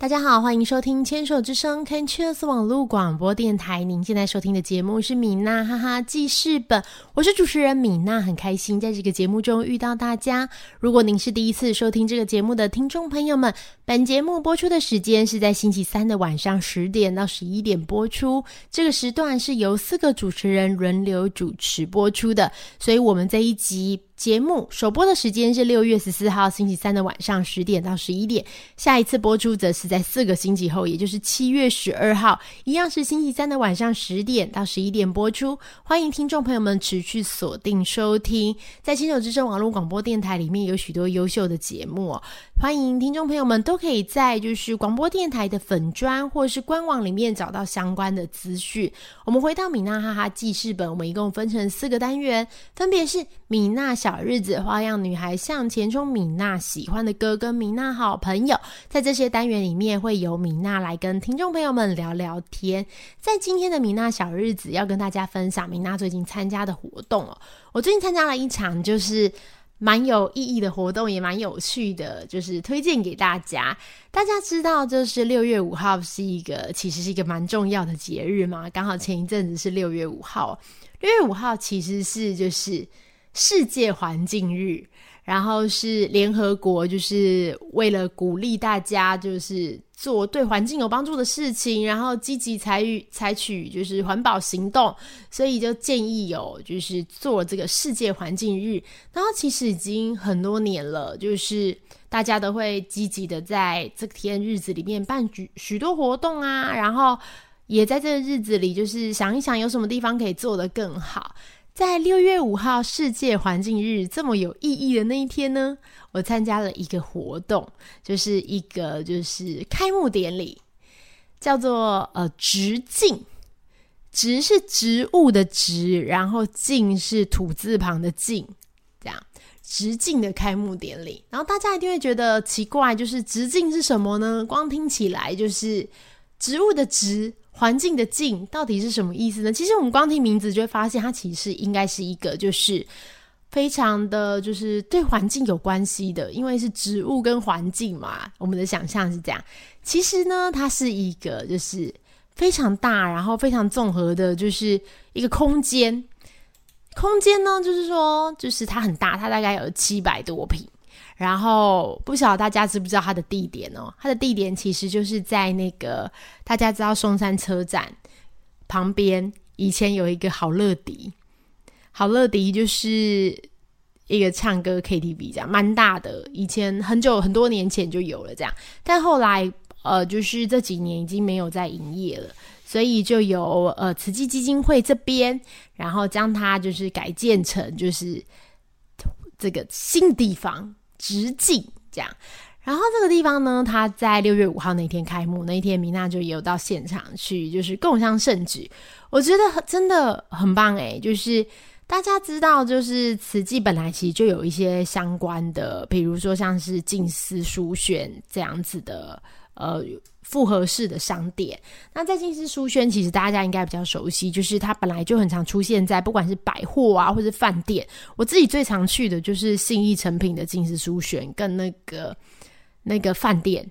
大家好，欢迎收听牵手之声 Canchus 网络广播电台。您现在收听的节目是米娜哈哈记事本，我是主持人米娜，很开心在这个节目中遇到大家。如果您是第一次收听这个节目的听众朋友们，本节目播出的时间是在星期三的晚上十点到十一点播出，这个时段是由四个主持人轮流主持播出的，所以我们这一集。节目首播的时间是六月十四号星期三的晚上十点到十一点，下一次播出则是在四个星期后，也就是七月十二号，一样是星期三的晚上十点到十一点播出。欢迎听众朋友们持续锁定收听，在新手之声网络广播电台里面有许多优秀的节目哦，欢迎听众朋友们都可以在就是广播电台的粉专或是官网里面找到相关的资讯。我们回到米娜哈哈记事本，我们一共分成四个单元，分别是米娜小。小日子，花样女孩向前冲，米娜喜欢的歌跟米娜好朋友，在这些单元里面会由米娜来跟听众朋友们聊聊天。在今天的米娜小日子，要跟大家分享米娜最近参加的活动哦。我最近参加了一场就是蛮有意义的活动，也蛮有趣的，就是推荐给大家。大家知道，就是六月五号是一个其实是一个蛮重要的节日嘛，刚好前一阵子是六月五号。六月五号其实是就是。世界环境日，然后是联合国，就是为了鼓励大家，就是做对环境有帮助的事情，然后积极参与采取就是环保行动，所以就建议有就是做这个世界环境日。然后其实已经很多年了，就是大家都会积极的在这天日子里面办举许多活动啊，然后也在这个日子里，就是想一想有什么地方可以做得更好。在六月五号世界环境日这么有意义的那一天呢，我参加了一个活动，就是一个就是开幕典礼，叫做呃直径，植是植物的植，然后径是土字旁的径，这样植境的开幕典礼。然后大家一定会觉得奇怪，就是植境是什么呢？光听起来就是植物的植。环境的境到底是什么意思呢？其实我们光听名字就会发现，它其实应该是一个就是非常的就是对环境有关系的，因为是植物跟环境嘛。我们的想象是这样。其实呢，它是一个就是非常大，然后非常综合的，就是一个空间。空间呢，就是说，就是它很大，它大概有七百多平。然后不晓得大家知不知道它的地点哦？它的地点其实就是在那个大家知道松山车站旁边，以前有一个好乐迪，好乐迪就是一个唱歌 KTV 这样，蛮大的。以前很久很多年前就有了这样，但后来呃，就是这几年已经没有在营业了，所以就有呃慈济基金会这边，然后将它就是改建成就是这个新地方。直径这样，然后这个地方呢，它在六月五号那天开幕，那一天米娜就也有到现场去，就是共襄盛举。我觉得真的很棒诶，就是大家知道，就是慈济本来其实就有一些相关的，比如说像是静思书选这样子的，呃。复合式的商店，那在金丝书轩，其实大家应该比较熟悉，就是它本来就很常出现在不管是百货啊，或者饭店。我自己最常去的就是信义成品的金丝书轩，跟那个那个饭店，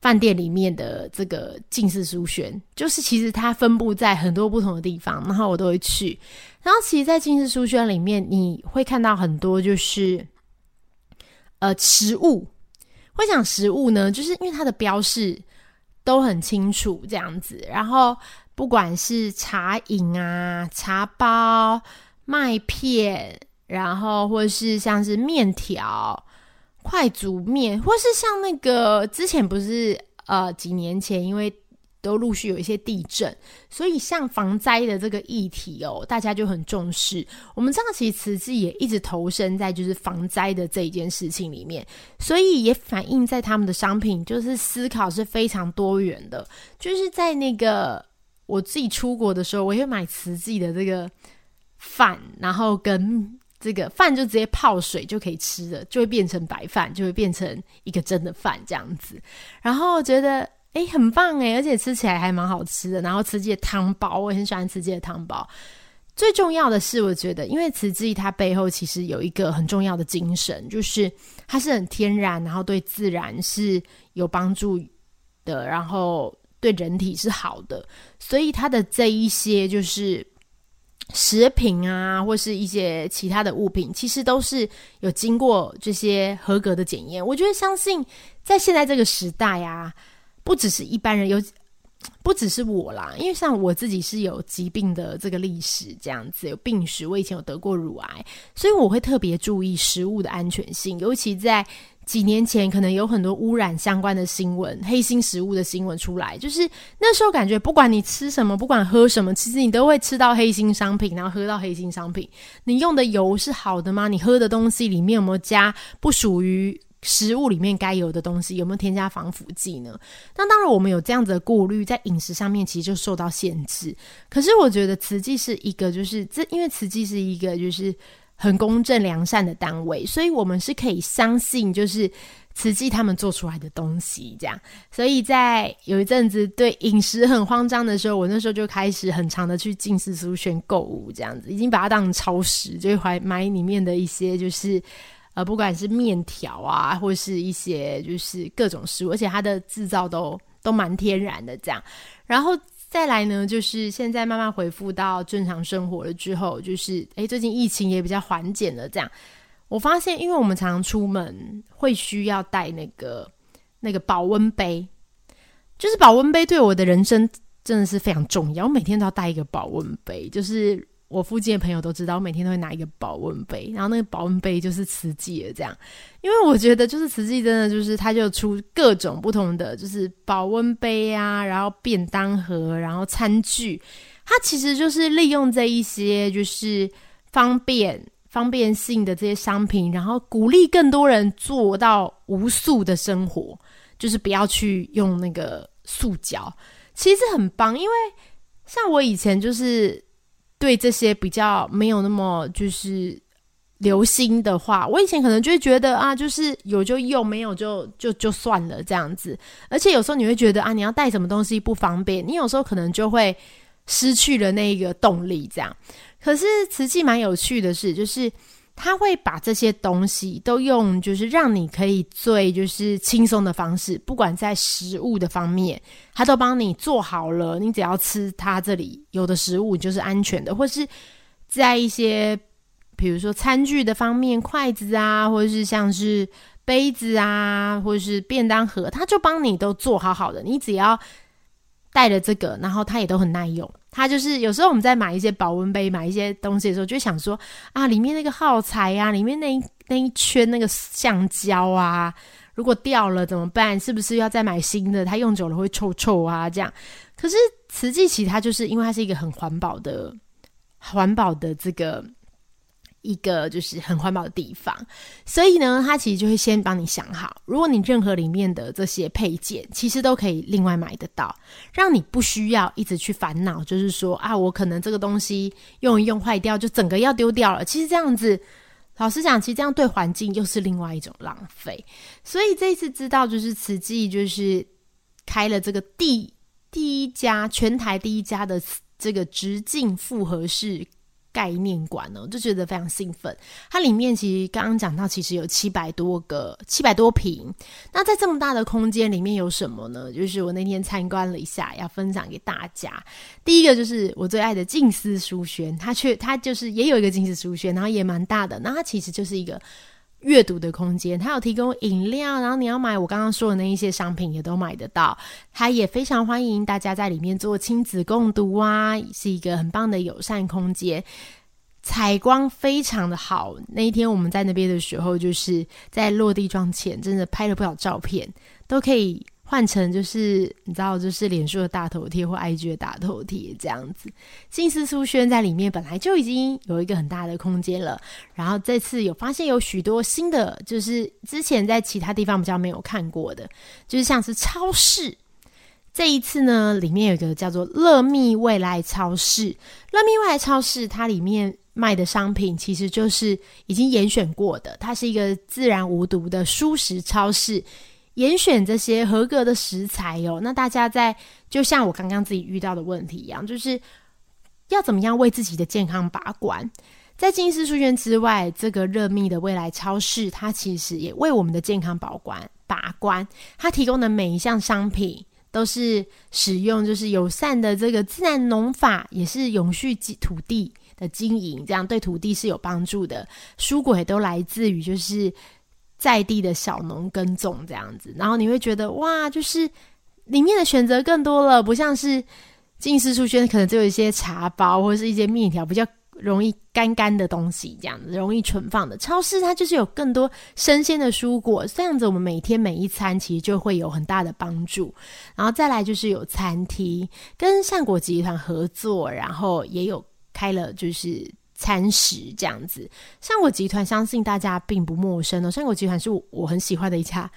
饭店里面的这个近视书轩，就是其实它分布在很多不同的地方，然后我都会去。然后其实，在近视书轩里面，你会看到很多就是呃食物。会讲食物呢，就是因为它的标示。都很清楚这样子，然后不管是茶饮啊、茶包、麦片，然后或是像是面条、快煮面，或是像那个之前不是呃几年前因为。都陆续有一些地震，所以像防灾的这个议题哦，大家就很重视。我们知道，其实慈济也一直投身在就是防灾的这一件事情里面，所以也反映在他们的商品，就是思考是非常多元的。就是在那个我自己出国的时候，我会买慈济的这个饭，然后跟这个饭就直接泡水就可以吃的，就会变成白饭，就会变成一个真的饭这样子。然后觉得。哎，很棒哎，而且吃起来还蛮好吃的。然后慈济的汤包，我也很喜欢慈济的汤包。最重要的是，我觉得，因为慈济它背后其实有一个很重要的精神，就是它是很天然，然后对自然是有帮助的，然后对人体是好的，所以它的这一些就是食品啊，或是一些其他的物品，其实都是有经过这些合格的检验。我觉得相信在现在这个时代啊，不只是一般人有。不只是我啦，因为像我自己是有疾病的这个历史，这样子有病史，我以前有得过乳癌，所以我会特别注意食物的安全性。尤其在几年前，可能有很多污染相关的新闻、黑心食物的新闻出来，就是那时候感觉，不管你吃什么，不管喝什么，其实你都会吃到黑心商品，然后喝到黑心商品。你用的油是好的吗？你喝的东西里面有没有加不属于？食物里面该有的东西有没有添加防腐剂呢？那当然，我们有这样子的顾虑，在饮食上面其实就受到限制。可是我觉得慈济是一个，就是这，因为慈济是一个就是很公正良善的单位，所以我们是可以相信，就是慈济他们做出来的东西这样。所以在有一阵子对饮食很慌张的时候，我那时候就开始很长的去进思书轩购物，这样子已经把它当成超市，就会买里面的一些就是。呃，不管是面条啊，或是一些就是各种食物，而且它的制造都都蛮天然的这样。然后再来呢，就是现在慢慢恢复到正常生活了之后，就是诶，最近疫情也比较缓解了这样。我发现，因为我们常常出门会需要带那个那个保温杯，就是保温杯对我的人生真的是非常重要，我每天都要带一个保温杯，就是。我附近的朋友都知道，我每天都会拿一个保温杯，然后那个保温杯就是瓷器的这样，因为我觉得就是瓷器真的就是它就出各种不同的，就是保温杯啊，然后便当盒，然后餐具，它其实就是利用这一些就是方便方便性的这些商品，然后鼓励更多人做到无塑的生活，就是不要去用那个塑胶，其实很棒，因为像我以前就是。对这些比较没有那么就是留心的话，我以前可能就会觉得啊，就是有就用，没有就就就算了这样子。而且有时候你会觉得啊，你要带什么东西不方便，你有时候可能就会失去了那个动力。这样，可是瓷器蛮有趣的是，就是。他会把这些东西都用，就是让你可以最就是轻松的方式，不管在食物的方面，他都帮你做好了。你只要吃他这里有的食物就是安全的，或是在一些比如说餐具的方面，筷子啊，或者是像是杯子啊，或者是便当盒，他就帮你都做好好的。你只要带着这个，然后它也都很耐用。它就是有时候我们在买一些保温杯、买一些东西的时候，就想说啊，里面那个耗材啊，里面那一那一圈那个橡胶啊，如果掉了怎么办？是不是要再买新的？它用久了会臭臭啊，这样。可是瓷器其它就是因为它是一个很环保的、环保的这个。一个就是很环保的地方，所以呢，他其实就会先帮你想好，如果你任何里面的这些配件，其实都可以另外买得到，让你不需要一直去烦恼，就是说啊，我可能这个东西用一用坏掉，就整个要丢掉了。其实这样子，老实讲，其实这样对环境又是另外一种浪费。所以这一次知道，就是慈济就是开了这个第第一家全台第一家的这个直径复合式。概念馆呢，我就觉得非常兴奋。它里面其实刚刚讲到，其实有七百多个、七百多平。那在这么大的空间里面有什么呢？就是我那天参观了一下，要分享给大家。第一个就是我最爱的静思书轩，它却它就是也有一个静思书轩，然后也蛮大的。那它其实就是一个。阅读的空间，它有提供饮料，然后你要买我刚刚说的那一些商品也都买得到。它也非常欢迎大家在里面做亲子共读啊，是一个很棒的友善空间。采光非常的好，那一天我们在那边的时候，就是在落地窗前，真的拍了不少照片，都可以。换成就是你知道，就是脸书的大头贴或 IG 的大头贴这样子。金丝书轩在里面本来就已经有一个很大的空间了，然后这次有发现有许多新的，就是之前在其他地方比较没有看过的，就是像是超市。这一次呢，里面有一个叫做乐蜜未来超市。乐蜜未来超市它里面卖的商品其实就是已经严选过的，它是一个自然无毒的舒食超市。严选这些合格的食材哦，那大家在就像我刚刚自己遇到的问题一样，就是要怎么样为自己的健康把关？在金丝书院之外，这个热蜜的未来超市，它其实也为我们的健康保管把关。它提供的每一项商品都是使用就是友善的这个自然农法，也是永续土地的经营，这样对土地是有帮助的。蔬果也都来自于就是在地的小农耕种这样子，然后你会觉得哇，就是里面的选择更多了，不像是金丝书圈可能只有一些茶包或者是一些面条比较。容易干干的东西，这样子容易存放的超市，它就是有更多生鲜的蔬果，这样子我们每天每一餐其实就会有很大的帮助。然后再来就是有餐厅跟善果集团合作，然后也有开了就是餐食这样子。善果集团相信大家并不陌生哦，善果集团是我我很喜欢的一家。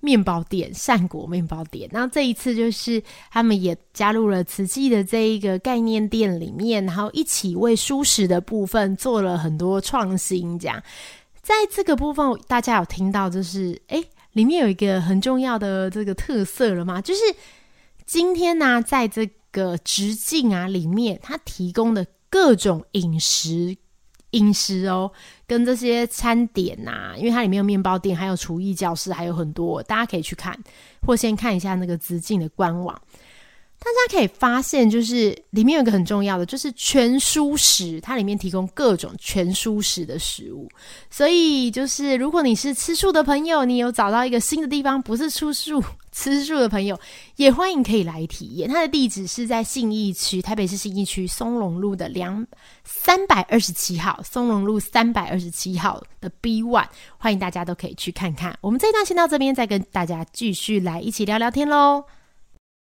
面包店善果面包店，然后这一次就是他们也加入了瓷器的这一个概念店里面，然后一起为舒适的部分做了很多创新。这样，在这个部分，大家有听到就是哎，里面有一个很重要的这个特色了吗？就是今天呢，在这个直径啊里面，它提供的各种饮食。饮食哦，跟这些餐点呐，因为它里面有面包店，还有厨艺教室，还有很多，大家可以去看，或先看一下那个直径的官网。大家可以发现，就是里面有一个很重要的，就是全蔬食，它里面提供各种全蔬食的食物。所以，就是如果你是吃素的朋友，你有找到一个新的地方，不是吃素。吃素的朋友也欢迎可以来体验。它的地址是在信义区，台北市信义区松隆路的两三百二十七号，松隆路三百二十七号的 B One，欢迎大家都可以去看看。我们这一段先到这边，再跟大家继续来一起聊聊天喽。